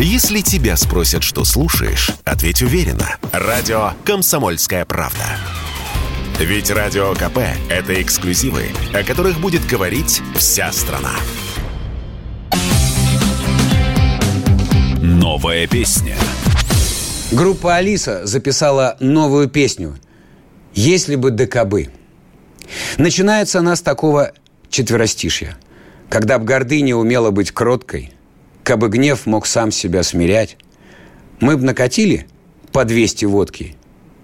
Если тебя спросят, что слушаешь, ответь уверенно. Радио «Комсомольская правда». Ведь Радио КП – это эксклюзивы, о которых будет говорить вся страна. Новая песня. Группа «Алиса» записала новую песню «Если бы ДКБ». Начинается она с такого четверостишья. Когда б гордыня умела быть кроткой, Кабы гнев мог сам себя смирять, Мы б накатили по 200 водки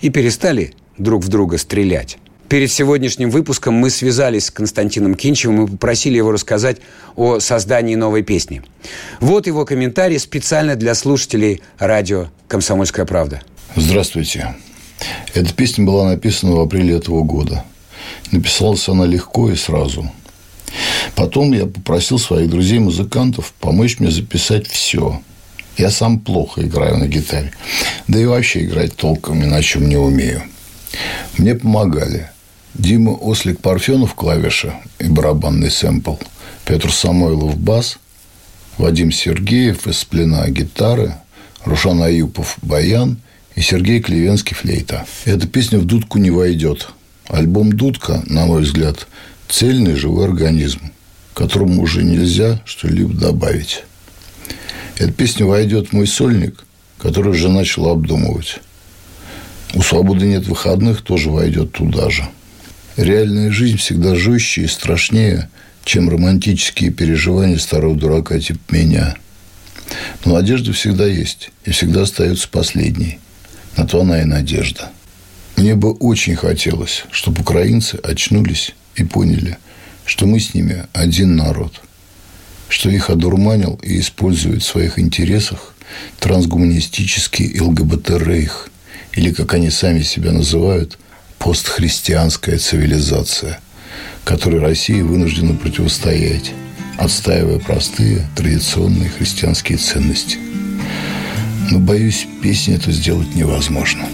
И перестали друг в друга стрелять. Перед сегодняшним выпуском мы связались с Константином Кинчевым и попросили его рассказать о создании новой песни. Вот его комментарий специально для слушателей радио «Комсомольская правда». Здравствуйте. Эта песня была написана в апреле этого года. Написалась она легко и сразу. Потом я попросил своих друзей-музыкантов помочь мне записать все. Я сам плохо играю на гитаре. Да и вообще играть толком ни на чем не умею. Мне помогали Дима Ослик Парфенов клавиша и барабанный сэмпл, Петр Самойлов бас, Вадим Сергеев из Сплена гитары, Рушан Аюпов баян и Сергей Клевенский флейта. Эта песня в дудку не войдет. Альбом «Дудка», на мой взгляд, цельный живой организм, которому уже нельзя что-либо добавить. Эта песня войдет в мой сольник, который уже начал обдумывать. У «Свободы нет выходных» тоже войдет туда же – Реальная жизнь всегда жестче и страшнее, чем романтические переживания старого дурака типа меня. Но надежда всегда есть и всегда остается последней. На то она и надежда. Мне бы очень хотелось, чтобы украинцы очнулись и поняли, что мы с ними один народ, что их одурманил и использует в своих интересах трансгуманистический ЛГБТ-рейх, или, как они сами себя называют, постхристианская цивилизация, которой Россия вынуждена противостоять, отстаивая простые традиционные христианские ценности. Но, боюсь, песню эту сделать невозможно.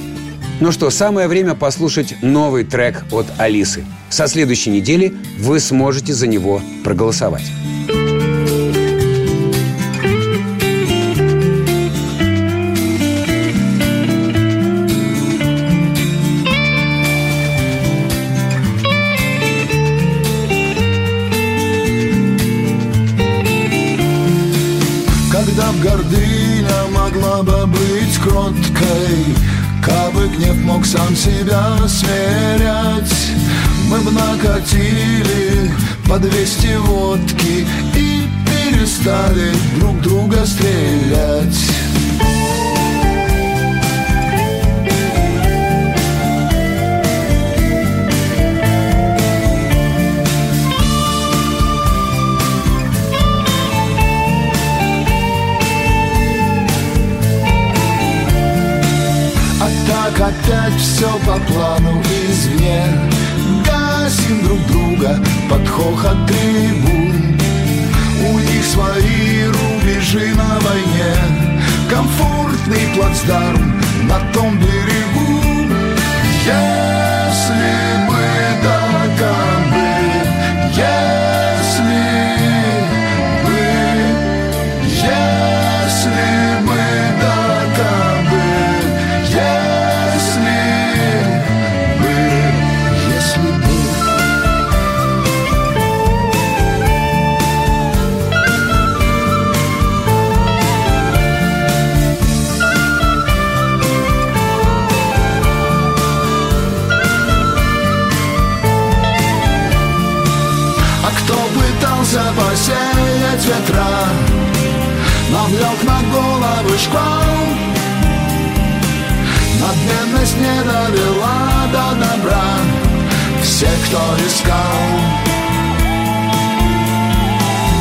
Ну что, самое время послушать новый трек от Алисы. Со следующей недели вы сможете за него проголосовать. гордыня могла бы быть кроткой Кабы гнев мог сам себя смирять Мы бы накатили по двести водки И перестали друг друга стрелять опять все по плану извне Гасим друг друга под хохот трибун. У них свои рубежи на войне. Комфортный плацдарм на том берегу посеять ветра Навлек на головы шквал Надменность не довела до добра Все, кто искал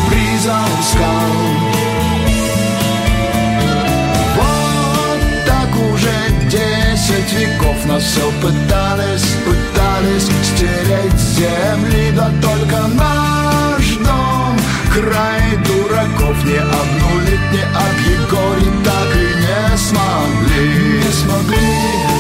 Приза ускал Вот так уже десять веков Нас все пытались, пытались Стереть с земли, да только дом край дураков Не обнулить, не объегорить Так и не смогли Не смогли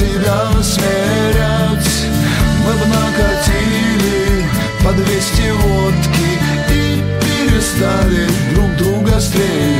себя смирять. Мы бы накатили по 200 водки И перестали друг друга стрелять.